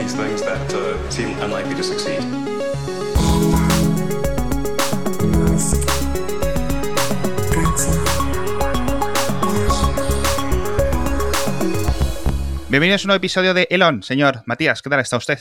these things that uh, seem unlikely to succeed. Bienvenidos a un nuevo episodio de Elon, señor Matías. ¿Qué tal está usted?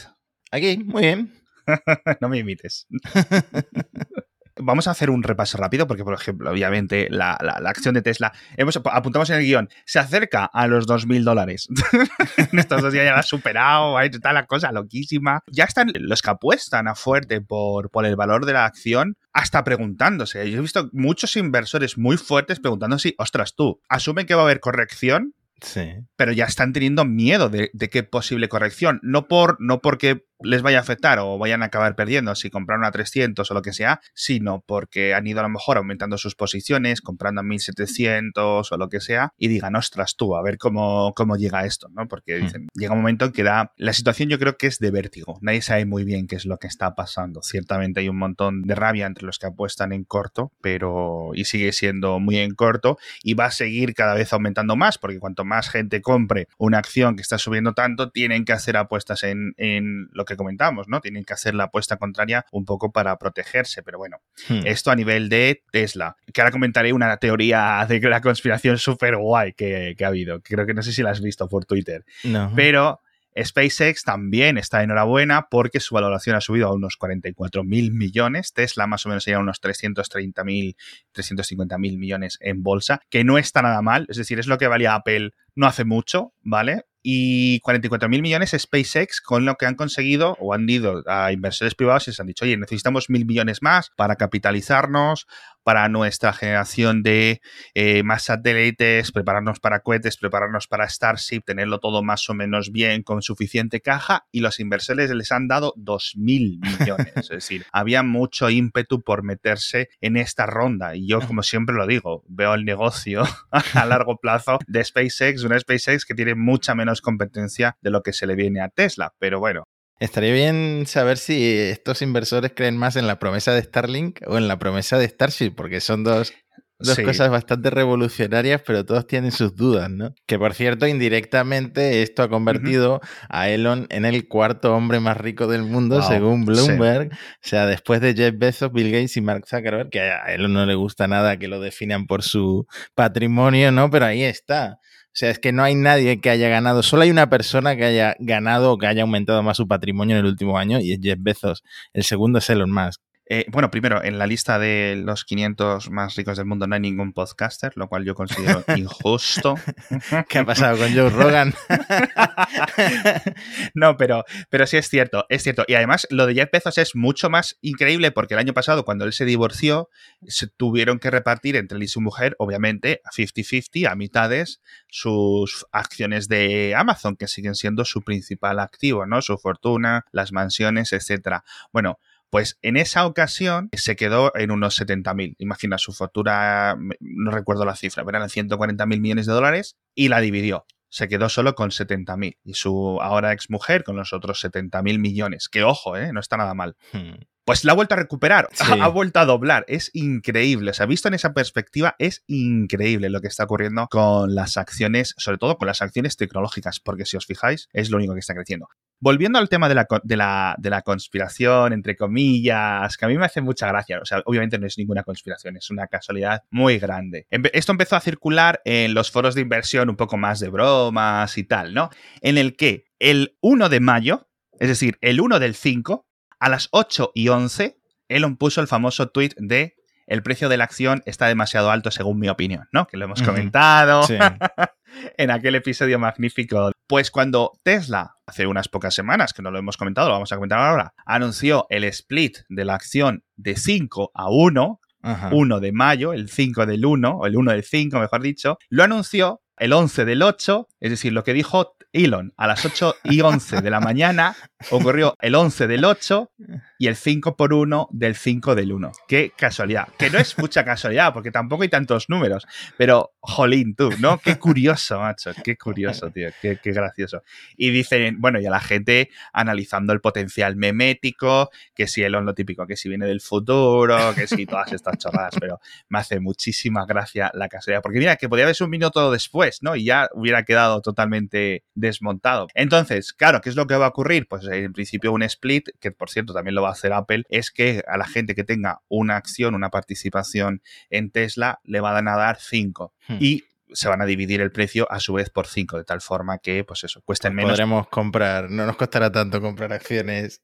Aquí, muy bien. no me imites. Vamos a hacer un repaso rápido porque, por ejemplo, obviamente la, la- la acción de Tesla, hemos, apuntamos en el guion, se acerca a los 2.000 dólares. en estos dos días ya la ha superado, ahí está la cosa loquísima. Ya están los que apuestan a fuerte por, por el valor de la acción hasta preguntándose. Yo he visto muchos inversores muy fuertes preguntándose, ostras, tú, asumen que va a haber corrección, Sí. pero ya están teniendo miedo de, de qué posible corrección. No, por, no porque les vaya a afectar o vayan a acabar perdiendo si compraron a 300 o lo que sea, sino porque han ido a lo mejor aumentando sus posiciones, comprando a 1700 o lo que sea, y digan, ostras tú, a ver cómo, cómo llega esto, ¿no? Porque dicen, llega un momento en que da... La situación yo creo que es de vértigo. Nadie sabe muy bien qué es lo que está pasando. Ciertamente hay un montón de rabia entre los que apuestan en corto, pero... y sigue siendo muy en corto, y va a seguir cada vez aumentando más, porque cuanto más gente compre una acción que está subiendo tanto, tienen que hacer apuestas en, en lo que comentamos, ¿no? Tienen que hacer la apuesta contraria un poco para protegerse, pero bueno, Hmm. esto a nivel de Tesla. Que ahora comentaré una teoría de la conspiración súper guay que, que ha habido. Creo que no sé si la has visto por Twitter. No. Pero SpaceX también está enhorabuena porque su valoración ha subido a unos 44 mil millones. Tesla más o menos sería unos 330 mil, 350 mil millones en bolsa, que no está nada mal. Es decir, es lo que valía Apple no hace mucho, ¿vale? Y 44 mil millones SpaceX con lo que han conseguido o han ido a inversores privados y se han dicho, oye, necesitamos mil millones más para capitalizarnos, para nuestra generación de eh, más satélites, prepararnos para cohetes, prepararnos para Starship, tenerlo todo más o menos bien, con suficiente caja, y los inversores les han dado 2.000 millones. es decir, había mucho ímpetu por meterse en esta ronda. Y yo, como siempre lo digo, veo el negocio a largo plazo de SpaceX, una SpaceX que tiene mucha menos competencia de lo que se le viene a Tesla. Pero bueno, Estaría bien saber si estos inversores creen más en la promesa de Starlink o en la promesa de Starship, porque son dos, dos Sí. cosas bastante revolucionarias, pero todos tienen sus dudas, ¿no? Que por cierto, indirectamente esto ha convertido a Elon en el cuarto hombre más rico del mundo, Wow, según sí. Bloomberg. O sea, después de Jeff Bezos, Bill Gates y Mark Zuckerberg, que a Elon no le gusta nada que lo definan por su patrimonio, ¿no? Pero ahí está. O sea, es que no hay nadie que haya ganado, solo hay una persona que haya ganado o que haya aumentado más su patrimonio en el último año y es Jeff Bezos. El segundo es Elon Musk. Eh, bueno, primero, en la lista de los 500 más ricos del mundo no hay ningún podcaster, lo cual yo considero injusto. ¿Qué ha pasado con Joe Rogan? no, pero, pero sí es cierto, es cierto. Y además, lo de Jeff Bezos es mucho más increíble porque el año pasado, cuando él se divorció, se tuvieron que repartir entre él y su mujer, obviamente, a 50-50, a mitades, sus acciones de Amazon, que siguen siendo su principal activo, ¿no? Su fortuna, las mansiones, etcétera. Bueno, pues en esa ocasión se quedó en unos 70.000. Imagina su me- no recuerdo la cifra, pero eran 140.000 millones de dólares y la dividió. Se quedó solo con 70.000 y su ahora exmujer con los otros 70.000 millones. Que ojo, ¿eh? no está nada mal. Hmm. Pues la ha vuelto a recuperar, Sí. ha, ha vuelto a doblar. Es increíble. O sea, visto en esa perspectiva, es increíble lo que está ocurriendo con las acciones, sobre todo con las acciones tecnológicas, porque si os fijáis, es lo único que está creciendo. Volviendo al tema de la, de la, de la conspiración, entre comillas, que a mí me hace mucha gracia. O sea, obviamente no es ninguna conspiración, es una casualidad muy grande. Esto empezó a circular en los foros de inversión un poco más de bromas y tal, ¿no? En el que el 1 de mayo, es decir, el 1 del 5, a las 8 y 11, Elon puso el famoso tweet de el precio de la acción está demasiado alto según mi opinión, ¿no? Que lo hemos comentado Sí. en aquel episodio magnífico. Pues cuando Tesla, hace unas pocas semanas, que no lo hemos comentado, lo vamos a comentar ahora, anunció el split de la acción de 5 a 1, Ajá. 1 de mayo, el 5 del 1, o el 1 del 5, mejor dicho, lo anunció el 11 del 8, es decir, lo que dijo Elon a las 8 y 11 de la mañana, ocurrió el 11 del 8 y el 5 por 1 del 5 del 1. Qué casualidad. Que no es mucha casualidad, porque tampoco hay tantos números, pero jolín tú, ¿no? Qué curioso, macho. Qué curioso, tío. Qué, qué gracioso. Y dicen, bueno, y a la gente analizando el potencial memético, que si Elon lo típico, que si viene del futuro, que si todas estas chorradas, pero me hace muchísima gracia la casualidad. Porque mira, que podría haberse un minuto después, ¿no? Y ya hubiera quedado totalmente desmontado. Entonces, claro, ¿qué es lo que va a ocurrir? Pues en principio un split, que por cierto también lo va a hacer Apple, es que a la gente que tenga una acción, una participación en Tesla, le van a dar 5. Hmm. Y se van a dividir el precio a su vez por 5, de tal forma que, pues eso, cuesten menos. Podremos comprar, no nos costará tanto comprar acciones.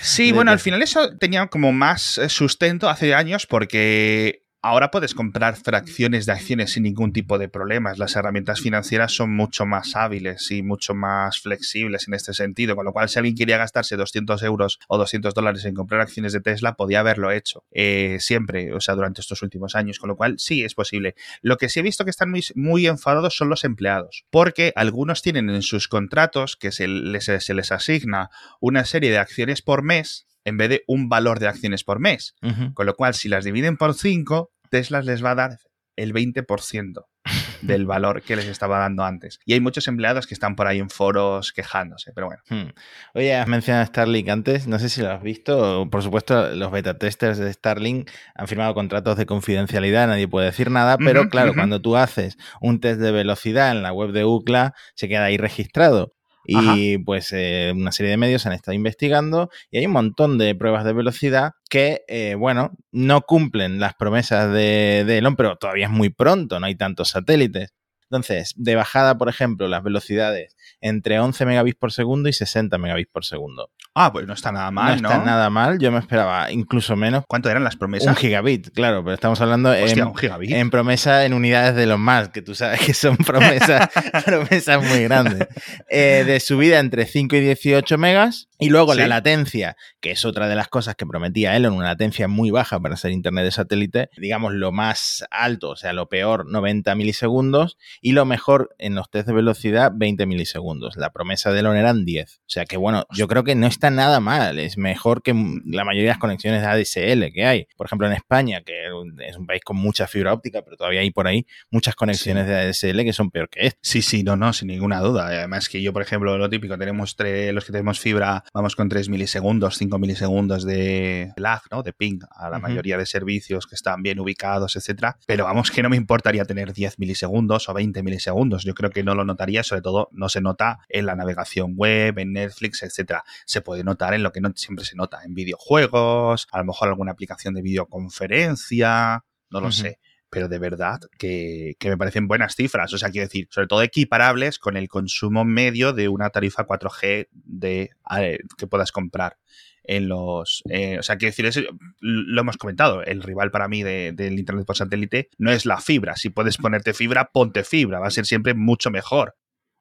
Sí, bueno, al final eso tenía como más eh, sustento hace años porque ahora puedes comprar fracciones de acciones sin ningún tipo de problemas. Las herramientas financieras son mucho más hábiles y mucho más flexibles en este sentido, con lo cual si alguien quería gastarse 200 euros o 200 dólares en comprar acciones de Tesla, podía haberlo hecho eh, siempre, o sea, durante estos últimos años, con lo cual sí es posible. Lo que sí he visto que están muy, enfadados son los empleados, porque algunos tienen en sus contratos que se les asigna una serie de acciones por mes en vez de un valor de acciones por mes. Con lo cual, si las dividen por 5, Tesla les va a dar el 20% del valor que les estaba dando antes. Y hay muchos empleados que están por ahí en foros quejándose, pero bueno. Hmm. Oye, has mencionado Starlink antes, no sé si lo has visto. Por supuesto, los beta testers de Starlink han firmado contratos de confidencialidad, nadie puede decir nada, pero claro, cuando tú haces un test de velocidad en la web de UCLA, se queda ahí registrado. Y pues eh, una serie de medios han estado investigando y hay un montón de pruebas de velocidad que, eh, bueno, no cumplen las promesas de, de Elon, pero todavía es muy pronto, no hay tantos satélites. Entonces, de bajada, por ejemplo, las velocidades entre 11 megabits por segundo y 60 megabits por segundo. Ah, pues no está nada mal, no ¿no? está nada mal, yo me esperaba incluso menos. ¿Cuánto eran las promesas? Un gigabit, claro, pero estamos hablando Hostia, en, un gigabit. en promesa en unidades de los más, que tú sabes que son promesas, promesas muy grandes. Eh, de subida entre 5 y 18 megas. Y luego la latencia, que es otra de las cosas que prometía Elon, una latencia muy baja para ser internet de satélite, digamos lo más alto, o sea, lo peor, 90 milisegundos, y lo mejor en los test de velocidad, 20 milisegundos. La promesa de Elon eran 10. O sea que, bueno, yo creo que no está nada mal, es mejor que la mayoría de las conexiones de ADSL que hay. Por ejemplo, en España, que es un país con mucha fibra óptica, pero todavía hay por ahí muchas conexiones de ADSL que son peor que esta. Sí, sí, no, no, sin ninguna duda. Además que yo, por ejemplo, lo típico, tenemos tre- los que tenemos fibra, vamos con 3 milisegundos, 5 milisegundos de lag, ¿no? De ping a la mayoría de servicios que están bien ubicados, etcétera. Pero vamos que no me importaría tener 10 milisegundos o 20 milisegundos. Yo creo que no lo notaría, sobre todo no se nota en la navegación web, en Netflix, etcétera. Se puede notar en lo que no siempre se nota, en videojuegos, a lo mejor alguna aplicación de videoconferencia, no lo sé pero de verdad que, que me parecen buenas cifras. O sea, quiero decir, sobre todo equiparables con el consumo medio de una tarifa 4G de, eh, que puedas comprar en los... eh, o sea, quiero decir, eso lo hemos comentado, el rival para mí de- del Internet por satélite no es la fibra. Si puedes ponerte fibra, ponte fibra. Va a ser siempre mucho mejor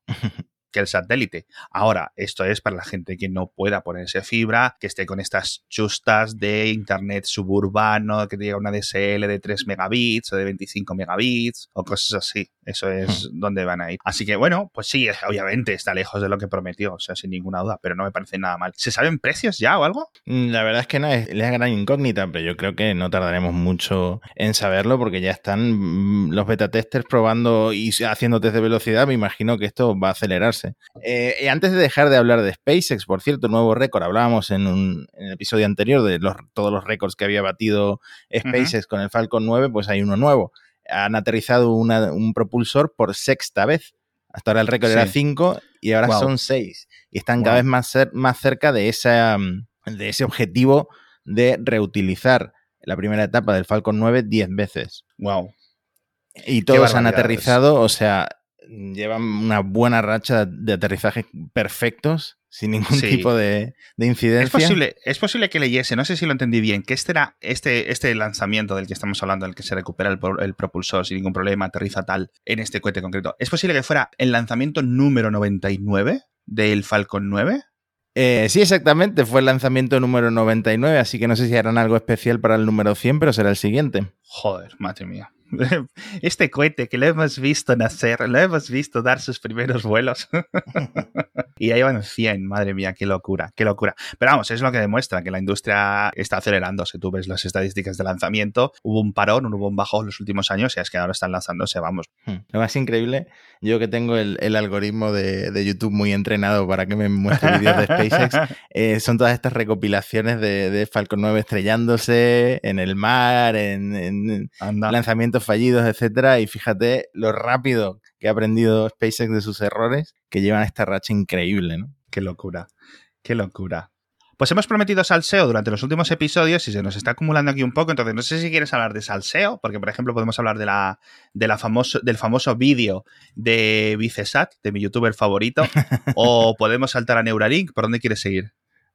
que el satélite. Ahora, esto es para la gente que no pueda ponerse fibra, que esté con estas chustas de internet suburbano, que tenga una DSL de 3 megabits o de 25 megabits o cosas así. Eso es donde van a ir. Así que bueno, pues sí, obviamente está lejos de lo que prometió, o sea, sin ninguna duda, pero no me parece nada mal. ¿Se saben precios ya o algo? Mm, La verdad es que no es la gran incógnita, pero yo creo que no tardaremos mucho en saberlo porque ya están mm, los beta testers probando y haciendo test de velocidad. Me imagino que esto va a acelerarse. Eh, y antes de dejar de hablar de SpaceX, por cierto, nuevo récord. Hablábamos en, un, en el episodio anterior de los, todos los récords que había batido SpaceX con el Falcon 9, pues hay uno nuevo. Han aterrizado una- un propulsor por sexta vez. Hasta ahora el récord Sí. era 5 y ahora Wow. son 6. Y están cada vez más, cer- más cerca de, esa, mm, de ese objetivo de reutilizar la primera etapa del Falcon 9 10 veces. Wow. Y todos han aterrizado, o sea, llevan una buena racha de aterrizajes perfectos, sin ningún Sí. tipo de, de incidencia. Es posible, es posible que leyese, no sé si lo entendí bien, que este era este, este lanzamiento del que estamos hablando, el que se recupera el propulsor sin ningún problema, aterriza tal en este cohete concreto. ¿Es posible que fuera el lanzamiento número 99 del Falcon 9? Eh, sí, exactamente, fue el lanzamiento número 99, así que no sé si harán algo especial para el número 100, pero será el siguiente. Joder, madre mía. Este cohete que lo hemos visto nacer, lo hemos visto dar sus primeros vuelos. y ya llevan 100, madre mía, qué locura, qué locura. Pero vamos, es lo que demuestra que la industria está acelerándose. Tú ves las estadísticas de lanzamiento, hubo un parón, hubo un bajo en los últimos años y es que ahora están lanzándose, vamos. Hmm. Lo más increíble, yo que tengo el, el algoritmo de, de, YouTube muy entrenado para que me muestre vídeos de SpaceX, eh, son todas estas recopilaciones de, de, Falcon 9 estrellándose en el mar, en, lanzamientos fallidos, etcétera, y fíjate lo rápido que ha aprendido SpaceX de sus errores, que llevan esta racha increíble, ¿no? Qué locura, qué locura. Pues hemos prometido salseo durante los últimos episodios y se nos está acumulando aquí un poco, entonces no sé si quieres hablar de salseo, porque por ejemplo podemos hablar de la, de la famoso, del famoso vídeo de Vicesat, de mi youtuber favorito, o podemos saltar a Neuralink, ¿por dónde quieres seguir?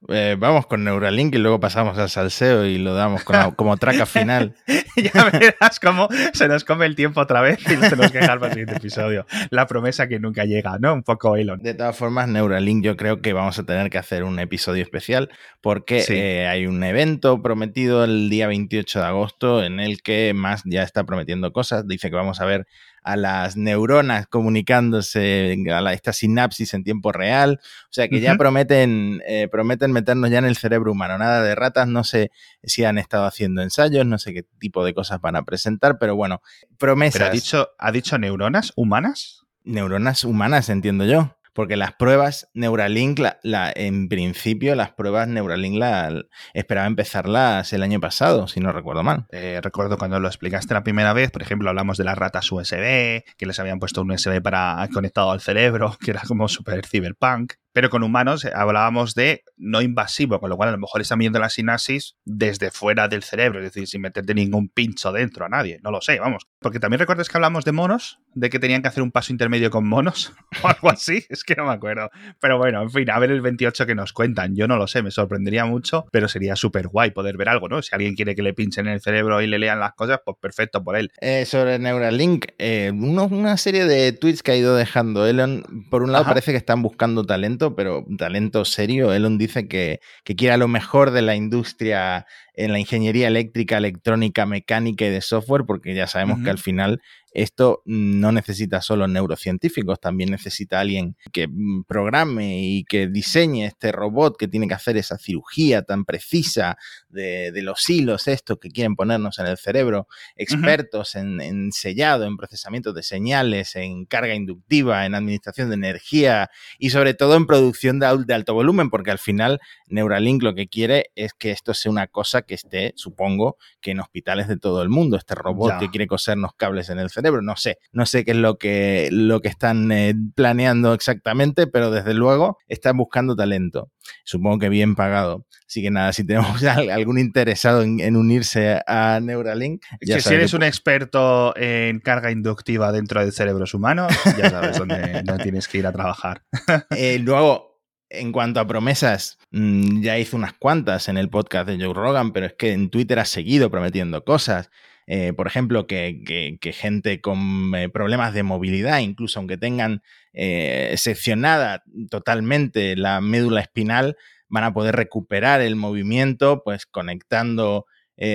Eh, vamos con Neuralink y luego pasamos al salseo y lo damos como, como traca final. ya verás cómo se nos come el tiempo otra vez y nos tenemos que dejar para el siguiente episodio. La promesa que nunca llega, ¿no? Un poco Elon. De todas formas, Neuralink yo creo que vamos a tener que hacer un episodio especial porque eh, hay un evento prometido el día 28 de agosto en el que más ya está prometiendo cosas. Dice que vamos a ver a las neuronas comunicándose, a esta sinapsis en tiempo real. O sea que ya prometen, eh, prometen meternos ya en el cerebro humano. Nada de ratas, no sé si han estado haciendo ensayos, no sé qué tipo de cosas van a presentar, pero bueno, promesas. ¿Pero ha dicho, ha dicho neuronas humanas? Neuronas humanas, entiendo yo. Porque las pruebas Neuralink, en principio, las pruebas Neuralink la, esperaba empezarlas el año pasado, si no recuerdo mal. Eh, recuerdo cuando lo explicaste la primera vez, por ejemplo, hablamos de las ratas USB, que les habían puesto un USB para conectado al cerebro, que era como super cyberpunk pero con humanos hablábamos de no invasivo, con lo cual a lo mejor están viendo la sinapsis desde fuera del cerebro, es decir, sin meterte ningún pincho dentro a nadie, no lo sé, vamos. Porque también recuerdas que hablamos de monos, de que tenían que hacer un paso intermedio con monos o algo así, es que no me acuerdo. Pero bueno, en fin, a ver el 28 que nos cuentan, yo no lo sé, me sorprendería mucho, pero sería súper guay poder ver algo, ¿no? Si alguien quiere que le pinchen en el cerebro y le lean las cosas, pues perfecto por él. Eh, sobre Neuralink, eh, una serie de tweets que ha ido dejando Elon, por un lado parece que están buscando talento, pero talento serio. Elon dice que, que quiere lo mejor de la industria en la ingeniería eléctrica, electrónica, mecánica y de software, porque ya sabemos que al final esto no necesita solo neurocientíficos, también necesita alguien que mm, programe y que diseñe este robot que tiene que hacer esa cirugía tan precisa de, los hilos estos que quieren ponernos en el cerebro, expertos en, sellado, en procesamiento de señales, en carga inductiva, en administración de energía y sobre todo en producción de, de alto volumen, porque al final Neuralink lo que quiere es que esto sea una cosa que esté, supongo, que en hospitales de todo el mundo, este robot que quiere cosernos cables en el cerebro, no sé, no sé qué es lo que, lo que están eh, planeando exactamente, pero desde luego están buscando talento, supongo que bien pagado. Así que nada, si tenemos algún interesado en, unirse a Neuralink, ya si eres un experto en carga inductiva dentro de cerebros humanos, ya sabes dónde no tienes que ir a trabajar. Eh, luego, en cuanto a promesas, mm, ya hizo unas cuantas en el podcast de Joe Rogan, pero es que en Twitter ha seguido prometiendo cosas. Eh, por ejemplo, que, gente con eh, problemas de movilidad, incluso aunque tengan eh, seccionada totalmente la médula espinal, van a poder recuperar el movimiento, pues conectando,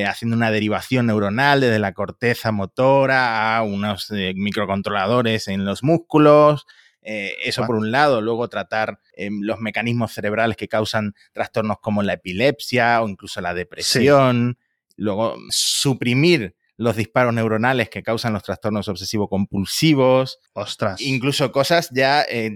haciendo una derivación neuronal desde la corteza motora a unos microcontroladores en los músculos. Eh, eso por un lado, luego tratar em, los mecanismos cerebrales que causan trastornos como la epilepsia o incluso la depresión, luego suprimir los disparos neuronales que causan los trastornos obsesivo-compulsivos. Ostras. Incluso cosas ya eh,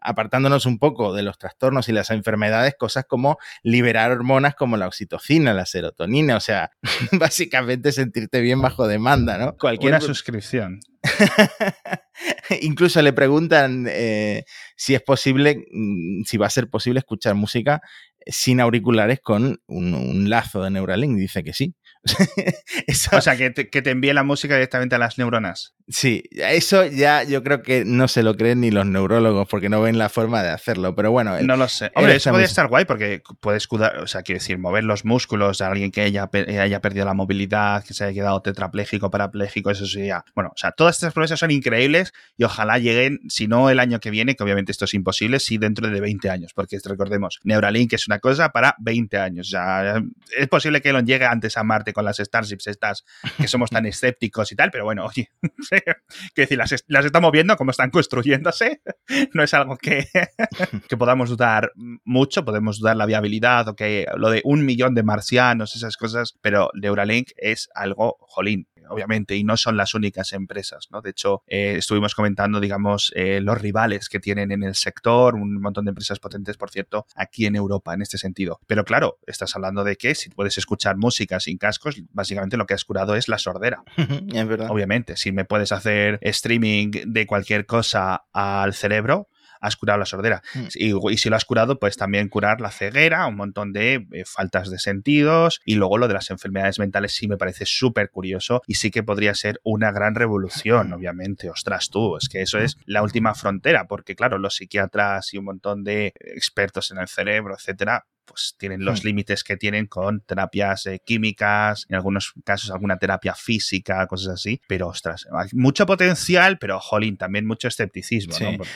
apartándonos un poco de los trastornos y las enfermedades, cosas como liberar hormonas como la oxitocina, la serotonina, o sea, básicamente sentirte bien bajo demanda, ¿no? Cualquier suscripción. Incluso le preguntan eh, si es posible, mm, si va a ser posible escuchar música sin auriculares con un, lazo de Neuralink. Dice que sí. O sea, que te, que te envíe la música directamente a las neuronas. Sí, eso ya yo creo que no se lo creen ni los neurólogos porque no ven la forma de hacerlo, pero bueno. No lo sé. Hombre, eso podría estar guay porque puedes, o sea, quiero decir, mover los músculos de alguien que haya, haya perdido la movilidad, que se haya quedado tetrapléjico, parapléjico, eso sería. Bueno, o sea, todas estas promesas son increíbles y ojalá lleguen, si no el año que viene, que obviamente esto es imposible, si dentro de 20 años, porque recordemos, Neuralink es una cosa para 20 años. O sea, es posible que Elon llegue antes a Marte con las Starships estas que somos tan escépticos y tal, pero bueno, oye. Que decir, las, estamos viendo como están construyéndose. No es algo que, que podamos dudar mucho. Podemos dudar la viabilidad o que lo de un millón de marcianos, esas cosas, pero Neuralink es algo, jolín, obviamente, y no son las únicas empresas, ¿no? De hecho, eh, estuvimos comentando, digamos, eh, los rivales que tienen en el sector, un montón de empresas potentes, por cierto, aquí en Europa, en este sentido. Pero claro, estás hablando de que si puedes escuchar música sin cascos, básicamente lo que has curado es la sordera. es verdad. Obviamente, si me puedes hacer streaming de cualquier cosa al cerebro, has curado la sordera. Mm. Y, si lo has curado, pues también curar la ceguera, un montón de eh, faltas de sentidos. Y luego lo de las enfermedades mentales sí me parece súper curioso y sí que podría ser una gran revolución, obviamente. Ostras, tú, es que eso es la última frontera, porque claro, los psiquiatras y un montón de expertos en el cerebro, etcétera, pues tienen los hmm. límites que tienen con terapias eh, químicas, en algunos casos alguna terapia física, cosas así. Pero ostras, hay mucho potencial, pero jolín, también mucho escepticismo.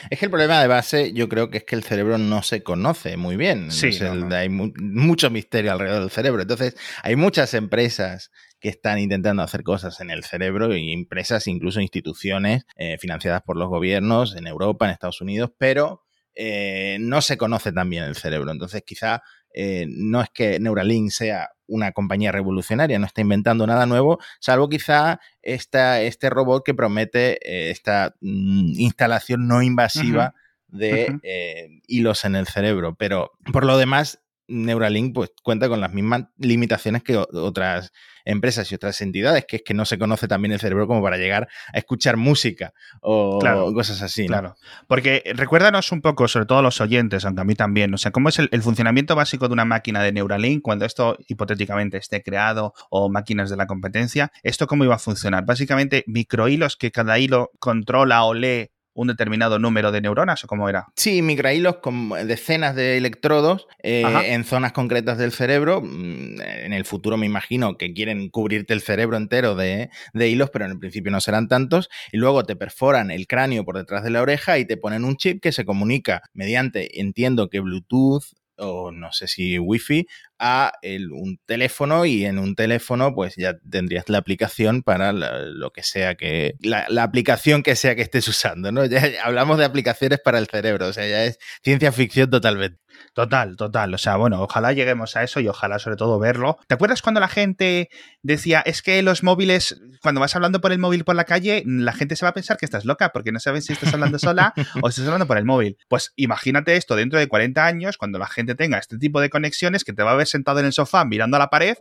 Es que el problema de base yo creo que es que el cerebro no se conoce muy bien. Sí, Hay mucho misterio alrededor del cerebro. Entonces, hay muchas empresas que están intentando hacer cosas en el cerebro y empresas, incluso instituciones eh, financiadas por los gobiernos en Europa, en Estados Unidos, pero eh, no se conoce tan bien el cerebro. Entonces, quizá eh, no es que Neuralink sea una compañía revolucionaria, no está inventando nada nuevo, salvo quizá esta, este robot que promete eh, esta mm, instalación no invasiva de eh, hilos en el cerebro. Pero por lo demás, Neuralink pues cuenta con las mismas limitaciones que otras empresas y otras entidades, que es que no se conoce también el cerebro como para llegar a escuchar música o cosas así. Claro. Porque recuérdanos un poco, sobre todo los oyentes, aunque a mí también, o sea, cómo es el, funcionamiento básico de una máquina de Neuralink cuando esto hipotéticamente esté creado o máquinas de la competencia. ¿Esto cómo iba a funcionar? Básicamente microhilos que cada hilo controla o lee un determinado número de neuronas o cómo era? Sí, microhilos con decenas de electrodos eh, en zonas concretas del cerebro. Mm, en el futuro me imagino que quieren cubrirte el cerebro entero de, de hilos, pero en el principio no serán tantos. Y luego te perforan el cráneo por detrás de la oreja y te ponen un chip que se comunica mediante, entiendo que Bluetooth, o no sé si Wi-Fi a un teléfono y en un teléfono pues ya tendrías la aplicación para lo que sea que la, aplicación que sea que estés usando, ¿no? Ya hablamos de aplicaciones para el cerebro, o sea, ya es ciencia ficción totalmente. Total, total. O sea, bueno, ojalá lleguemos a eso y ojalá sobre todo verlo. ¿Te acuerdas cuando la gente decía, es que los móviles, cuando vas hablando por el móvil por la calle, la gente se va a pensar que estás loca porque no saben si estás hablando sola o estás hablando por el móvil? Pues imagínate esto dentro de 40 años, cuando la gente tenga este tipo de conexiones, que te va a ver sentado en el sofá mirando a la pared,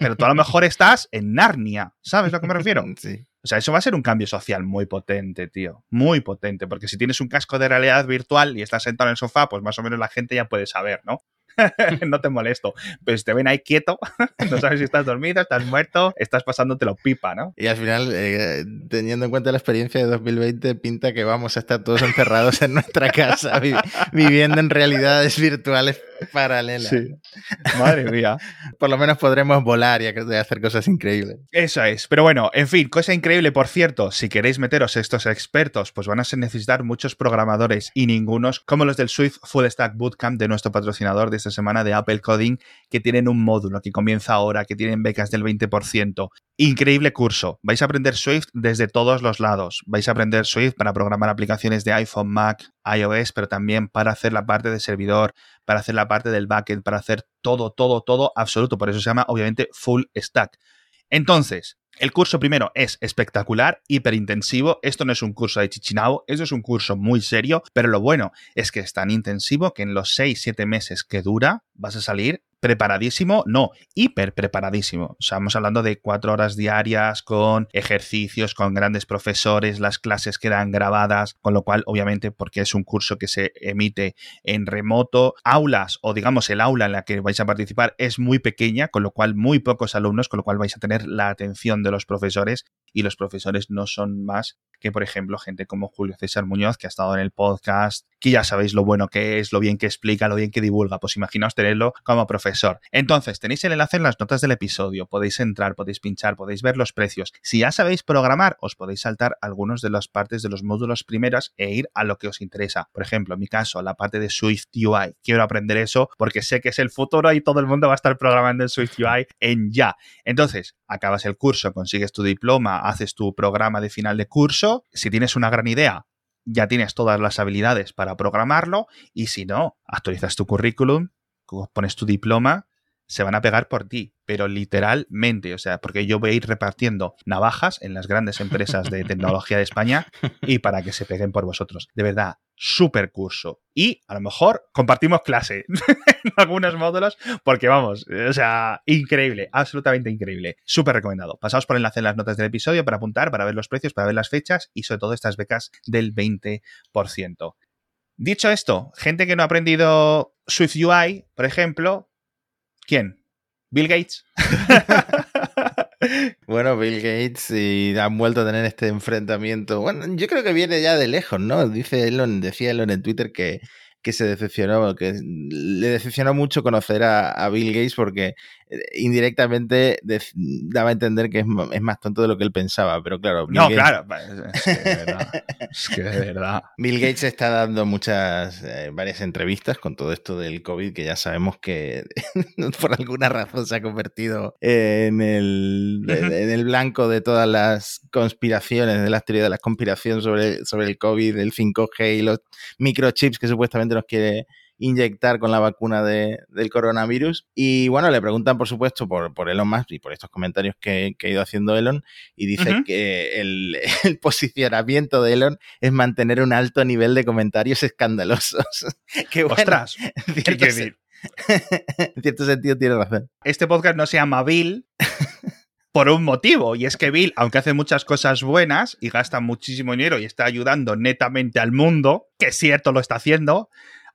pero tú a lo mejor estás en Narnia. ¿Sabes a lo que me refiero? Sí. O sea, eso va a ser un cambio social muy potente, tío. Muy potente. Porque si tienes un casco de realidad virtual y estás sentado en el sofá, pues más o menos la gente ya puede saber, ¿no? no te molesto. Pero si te ven ahí quieto, no sabes si estás dormido, estás muerto, estás pasándotelo pipa, ¿no? Y al final, eh, teniendo en cuenta la experiencia de 2020, pinta que vamos a estar todos encerrados en nuestra casa, viviendo en realidades virtuales paralelas. Sí. Madre mía. Por lo menos podremos volar y hacer cosas increíbles. Eso es. Pero bueno, en fin, cosa increíble, por cierto, si queréis meteros estos expertos, pues van a necesitar muchos programadores y ningunos como los del Swift Full Stack Bootcamp de nuestro patrocinador de esta semana de Apple Coding, que tienen un módulo que comienza ahora, que tienen becas del 20%. Increíble curso. Vais a aprender Swift desde todos los lados. Vais a aprender Swift para programar aplicaciones de iPhone, Mac, iOS, pero también para hacer la parte de servidor, para hacer la parte del backend, para hacer todo, todo, todo absoluto. Por eso se llama, obviamente, Full Stack. Entonces, el curso primero es espectacular, hiperintensivo. Esto no es un curso de chichinao, esto es un curso muy serio, pero lo bueno es que es tan intensivo que en los 6-7 meses que dura vas a salir preparadísimo, no, hiper preparadísimo. O sea, estamos hablando de cuatro horas diarias con ejercicios, con grandes profesores, las clases quedan grabadas, con lo cual, obviamente, porque es un curso que se emite en remoto, aulas o digamos el aula en la que vais a participar es muy pequeña, con lo cual muy pocos alumnos, con lo cual vais a tener la atención de los profesores y los profesores no son más que, por ejemplo, gente como Julio César Muñoz, que ha estado en el podcast, que ya sabéis lo bueno que es, lo bien que explica, lo bien que divulga. Pues imaginaos tenerlo como profesor. Entonces, tenéis el enlace en las notas del episodio. Podéis entrar, podéis pinchar, podéis ver los precios. Si ya sabéis programar, os podéis saltar algunos de las partes de los módulos primeras e ir a lo que os interesa. Por ejemplo, en mi caso, la parte de Swift UI. Quiero aprender eso porque sé que es el futuro y todo el mundo va a estar programando en Swift UI en ya. Entonces, acabas el curso, consigues tu diploma, haces tu programa de final de curso. Si tienes una gran idea, ya tienes todas las habilidades para programarlo y si no, actualizas tu currículum, pones tu diploma, se van a pegar por ti pero literalmente, o sea, porque yo voy a ir repartiendo navajas en las grandes empresas de tecnología de España y para que se peguen por vosotros. De verdad, súper curso. Y a lo mejor compartimos clase en algunos módulos, porque vamos, o sea, increíble, absolutamente increíble. Súper recomendado. Pasaos por el enlace en las notas del episodio para apuntar, para ver los precios, para ver las fechas y sobre todo estas becas del 20%. Dicho esto, gente que no ha aprendido Swift UI, por ejemplo, ¿quién? Bill Gates. Bueno, Bill Gates y han vuelto a tener este enfrentamiento. Bueno, yo creo que viene ya de lejos, ¿no? Dice Elon, decía Elon en Twitter que, que se decepcionó, que le decepcionó mucho conocer a, Bill Gates porque indirectamente daba a entender que es, más tonto de lo que él pensaba, pero claro. no, claro, es que, de verdad, es que de verdad. Bill Gates está dando muchas, eh, varias entrevistas con todo esto del COVID, que ya sabemos que por alguna razón se ha convertido en el, en el blanco de todas las conspiraciones, de las teorías de la conspiración sobre, sobre el COVID, el 5G y los microchips que supuestamente nos quiere inyectar con la vacuna de, del coronavirus. Y bueno, le preguntan, por supuesto, por, por Elon Musk y por estos comentarios que, ha ido haciendo Elon, y dice que el, posicionamiento de Elon es mantener un alto nivel de comentarios escandalosos. que Ostras, en cierto sentido tiene razón. Este podcast no se llama Bill. por un motivo, y es que Bill, aunque hace muchas cosas buenas y gasta muchísimo dinero y está ayudando netamente al mundo, que es cierto lo está haciendo,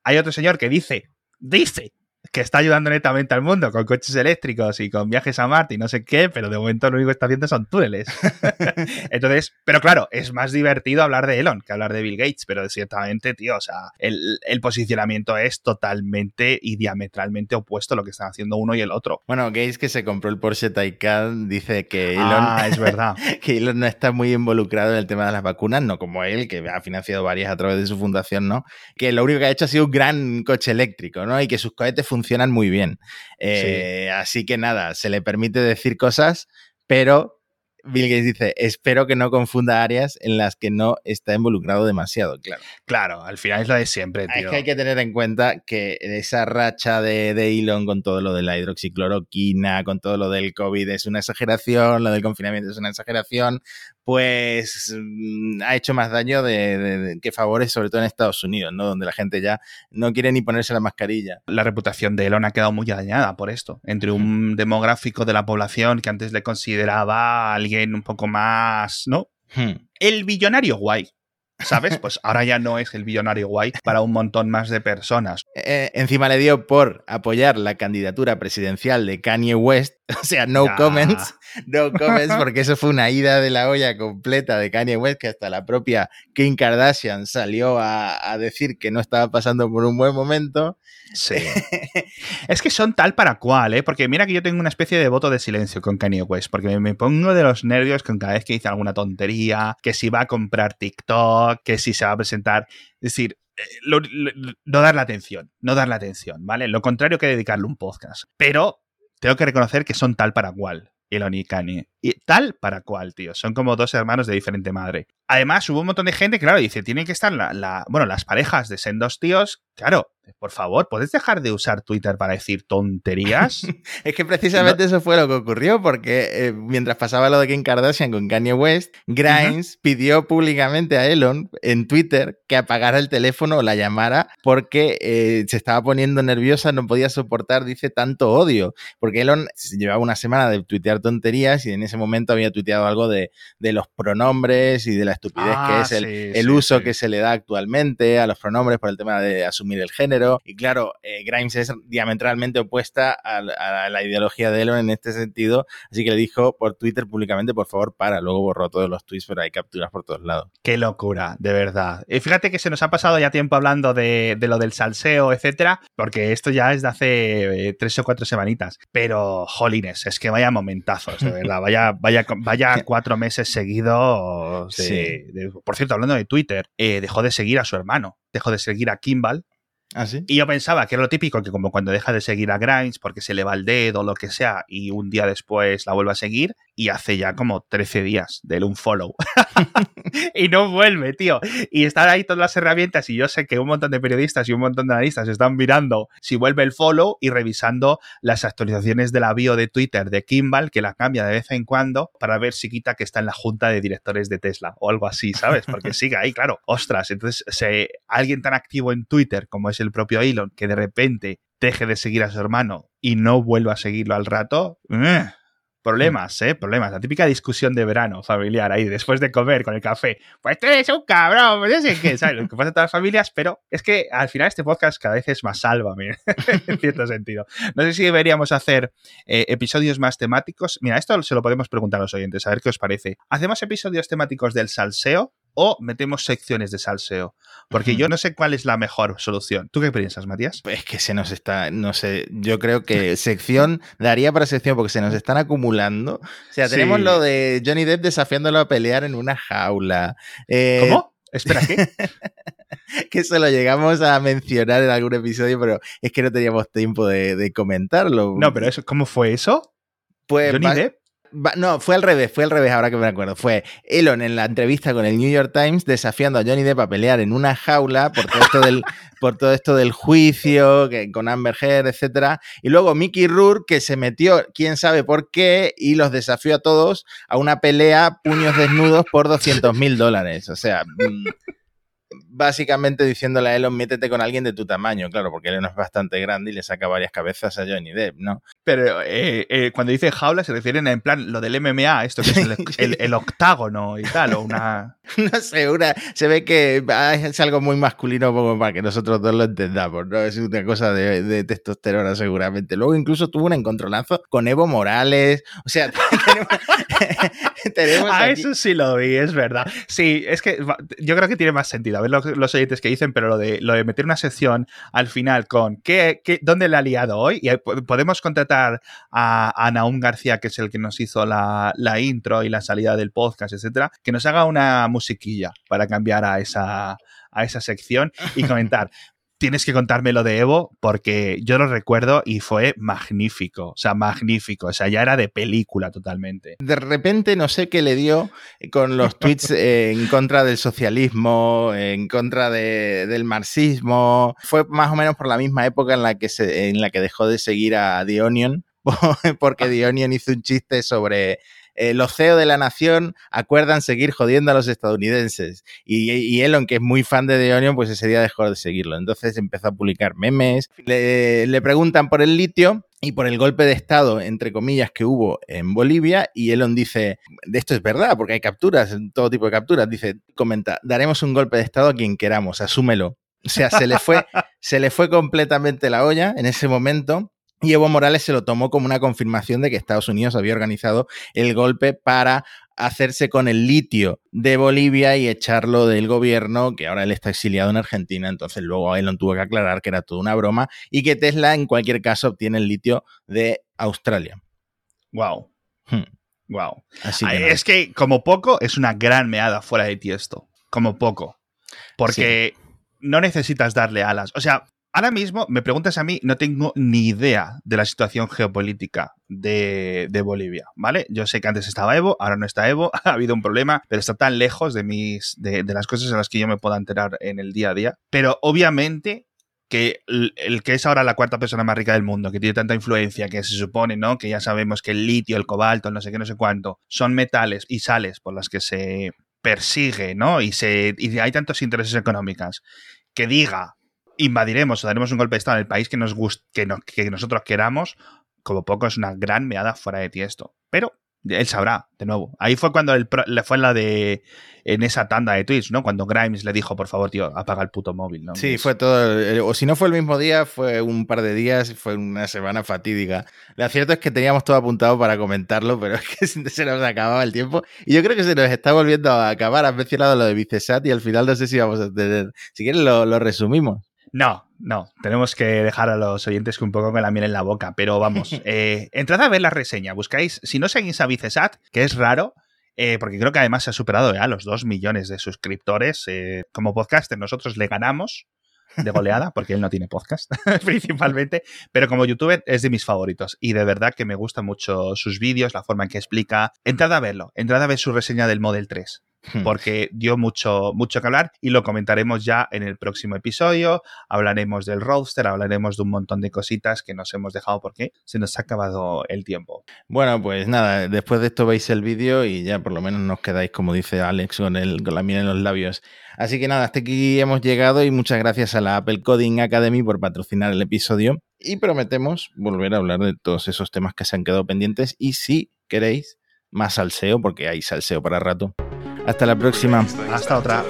hay otro señor que dice, dice que está ayudando netamente al mundo con coches eléctricos y con viajes a Marte y no sé qué, pero de momento lo único que está haciendo son túneles. Entonces, pero claro, es más divertido hablar de Elon que hablar de Bill Gates, pero ciertamente, tío, o sea, el, posicionamiento es totalmente y diametralmente opuesto a lo que están haciendo uno y el otro. Bueno, Gates que se compró el Porsche Taycan dice que Elon, ah, es verdad. que Elon no está muy involucrado en el tema de las vacunas, no como él, que ha financiado varias a través de su fundación, ¿no? Que lo único que ha hecho ha sido un gran coche eléctrico, ¿no? Y que sus cohetes funcionan funcionan muy bien. Eh, así que nada, se le permite decir cosas, pero Bill Gates dice, espero que no confunda áreas en las que no está involucrado demasiado, claro. Claro, al final es lo de siempre, tío. Es que hay que tener en cuenta que esa racha de, de, Elon con todo lo de la hidroxicloroquina, con todo lo del COVID es una exageración, lo del confinamiento es una exageración, pues mm, ha hecho más daño de, que favores, sobre todo en Estados Unidos, ¿no? Donde la gente ya no quiere ni ponerse la mascarilla. La reputación de Elon ha quedado muy dañada por esto. Entre un demográfico de la población que antes le consideraba alguien un poco más, ¿no? Hmm. El billonario guay. ¿Sabes? Pues ahora ya no es el billonario guay para un montón más de personas. Eh, encima le dio por apoyar la candidatura presidencial de Kanye West, o sea, no comments, no comments, porque eso fue una ida de la olla completa de Kanye West, que hasta la propia Kim Kardashian salió a, a decir que no estaba pasando por un buen momento. Sí. es que son tal para cual, ¿eh? Porque mira que yo tengo una especie de voto de silencio con Kanye West, porque me, pongo de los nervios con cada vez que dice alguna tontería, que si va a comprar TikTok, que si se va a presentar. Es decir, eh, no darle atención, no darle atención, ¿vale? Lo contrario que dedicarle un podcast. Pero tengo que reconocer que son tal para cual. Elon y Kanye. Y tal para cual, tío. Son como dos hermanos de diferente madre. Además, hubo un montón de gente, claro, dice, tienen que estar la, bueno, las parejas de sendos tíos. Claro, por favor, ¿puedes dejar de usar Twitter para decir tonterías? es que precisamente eso fue lo que ocurrió, porque eh, mientras pasaba lo de Kim Kardashian con Kanye West, Grimes pidió públicamente a Elon en Twitter que apagara el teléfono o la llamara porque eh, se estaba poniendo nerviosa, no podía soportar, dice, tanto odio. Porque Elon llevaba una semana de tuitear tonterías y en ese momento había tuiteado algo de, los pronombres y de la estupidez que ah, es el, uso que se le da actualmente a los pronombres por el tema de asumir el género y claro, eh, Grimes es diametralmente opuesta a, la ideología de Elon en este sentido. Así que le dijo por Twitter públicamente, por favor, para. Luego borró todos los tweets, pero hay capturas por todos lados. Qué locura, de verdad. Y fíjate que se nos ha pasado ya tiempo hablando de, lo del salseo, etcétera, porque esto ya es de hace eh, tres o cuatro semanitas. Pero, jolines, es que vaya momentazos, de verdad. Vaya, vaya, vaya cuatro meses seguidos. Por cierto, hablando de Twitter, eh, dejó de seguir a su hermano, dejó de seguir a Kimball ¿Ah, sí? Y yo pensaba que era lo típico, que como cuando deja de seguir a Grimes porque se le va el dedo o lo que sea, y un día después la vuelve a seguir, y hace ya como 13 días de un follow. y no vuelve, tío. Y están ahí todas las herramientas, y yo sé que un montón de periodistas y un montón de analistas están mirando si vuelve el follow y revisando las actualizaciones de la de Twitter de Kimball, que la cambia de vez en cuando, para ver si quita que está en la junta de directores de Tesla o algo así, ¿sabes? Porque sigue ahí, claro. Ostras, entonces, si alguien tan activo en Twitter como es el propio Elon, que de repente deje de seguir a su hermano y no vuelva a seguirlo al rato, ¡eh! Problemas, ¿eh? Problemas. La típica discusión de verano familiar ahí, después de comer con el café. Pues tú eres un cabrón, pues no sé qué, ¿sabes? Lo que pasa en todas las familias, pero es que al final este podcast cada vez es más sálvame, en cierto sentido. No sé si deberíamos hacer eh, episodios más temáticos. Mira, esto se lo podemos preguntar a los oyentes, a ver qué os parece. ¿Hacemos episodios temáticos del salseo? O metemos secciones de salseo. Porque yo no sé cuál es la mejor solución. ¿Tú qué piensas, Matías? Es que se nos está, no sé, yo creo que sección daría para sección porque se nos están acumulando. O sea, tenemos Sí. lo de Johnny Depp desafiándolo a pelear en una jaula. Eh, ¿Cómo? Espera, ¿qué? que eso lo llegamos a mencionar en algún episodio, pero es que no teníamos tiempo de, de comentarlo. No, pero eso, ¿cómo fue eso? Pues ¿Johnny Depp? No, fue al revés, fue al revés, ahora que me acuerdo. Fue Elon en la entrevista con el New York Times desafiando a Johnny Depp a pelear en una jaula por todo esto del, por todo esto del juicio, que, con Amber Heard, etcétera. Y luego Mickey Rourke, que se metió, quién sabe por qué, y los desafió a todos a una pelea puños desnudos por 200 mil dólares. O sea, mm, básicamente diciéndole a Elon, métete con alguien de tu tamaño, claro, porque Elon es bastante grande y le saca varias cabezas a Johnny Depp, ¿no? Pero eh, eh, cuando dice jaula se refieren a, en plan lo del MMA, esto que es el, el- el octágono y tal, o una... No sé, una, se ve que ah, es algo muy masculino como para que nosotros dos lo entendamos, ¿no? Es una cosa de, de testosterona seguramente. Luego incluso tuvo un encontronazo con Evo Morales. O sea, tenemos, tenemos Ah, aquí- eso sí lo vi, es verdad. Sí, es que yo creo que tiene más sentido. A ver lo- los oyentes que dicen, pero lo de, lo de meter una sección al final con ¿qué, qué, ¿dónde le ha liado hoy? Y podemos contratar a, a García, que es el que nos hizo la, la intro y la salida del podcast, etcétera, que nos haga una musiquilla para cambiar a esa, a esa sección y comentar. Tienes que contarme lo de Evo porque yo lo recuerdo y fue magnífico, o sea, magnífico, o sea, ya era de película totalmente. de repente no sé qué le dio con los tweets eh, en contra del socialismo, en contra de- del marxismo. Fue más o menos por la misma época en la que, se, en la que dejó de seguir a The Onion, porque The Onion hizo un chiste sobre eh, los CEO de la nación acuerdan seguir jodiendo a los estadounidenses. Y, y Elon, que es muy fan de The Onion, pues ese día dejó de seguirlo. Entonces empezó a publicar memes. Le, le preguntan por el litio y por el golpe de Estado, entre comillas, que hubo en Bolivia. Y Elon dice, de esto es verdad, porque hay capturas, todo tipo de capturas. Dice, comenta, daremos un golpe de Estado a quien queramos, asúmelo. O sea, se le fue, se le fue completamente la olla en ese momento. Y Evo Morales se lo tomó como una confirmación de que Estados Unidos había organizado el golpe para hacerse con el litio de Bolivia y echarlo del gobierno, que ahora él está exiliado en Argentina. Entonces luego Elon tuvo que aclarar que era toda una broma y que Tesla en cualquier caso obtiene el litio de Australia. Wow. Hmm. Wow. Así que es que, como poco, es una gran meada fuera de tiesto. Como poco. Porque no necesitas darle alas. O sea, ahora mismo me preguntas a mí, no tengo ni idea de la situación geopolítica de, Bolivia, ¿vale? Yo sé que antes estaba Evo, ahora no está Evo, ha habido un problema, pero está tan lejos de, mis, de, las cosas en las que yo me puedo enterar en el día a día. Pero obviamente que el, que es ahora la cuarta persona más rica del mundo, que tiene tanta influencia, que se supone, ¿no? Que ya sabemos que el litio, el cobalto, no sé qué, no sé cuánto, son metales y sales por las que se persigue, ¿no? Y, se, y hay tantos intereses económicos que diga invadiremos o daremos un golpe de Estado en el país que, nos gust que, no- que nosotros queramos, como poco es una gran meada fuera de tiesto. Pero él sabrá, de nuevo. Ahí fue cuando el pro- le fue la de. En esa tanda de tweets, ¿no? Cuando Grimes le dijo, por favor, tío, apaga el puto móvil, ¿no? Sí, fue todo. eh, O si no fue el mismo día, fue un par de días, fue una semana fatídica. Lo cierto es que teníamos todo apuntado para comentarlo, pero es que se nos acababa el tiempo. Y yo creo que se nos está volviendo a acabar. Has mencionado lo de Vicesat y al final no sé si vamos a tener. Si quieres, lo, lo resumimos. No, no. Tenemos que dejar a los oyentes que un poco con la miel en la boca. Pero vamos, eh, entrad a ver la reseña. Buscáis, si no seguís a Vicesat, que es raro, eh, porque creo que además se ha superado ya los 2 millones de suscriptores. eh, como podcaster, nosotros le ganamos de goleada, porque él no tiene podcast principalmente, pero como youtuber es de mis favoritos y de verdad que me gustan mucho sus vídeos, la forma en que explica. Entrad a verlo, entrad a ver su reseña del Model 3. Hmm. porque dio mucho, mucho que hablar y lo comentaremos ya en el próximo episodio. Hablaremos del roadster, hablaremos de un montón de cositas que nos hemos dejado porque se nos ha acabado el tiempo. Bueno, pues nada, después de esto veis el vídeo y ya por lo menos nos quedáis, como dice Alex, con, el, con la miel en los labios. Así que nada, hasta aquí hemos llegado y muchas gracias a la Apple Coding Academy por patrocinar el episodio y prometemos volver a hablar de todos esos temas que se han quedado pendientes y si queréis más salseo, porque hay salseo para rato. Hasta la próxima. Hasta otra.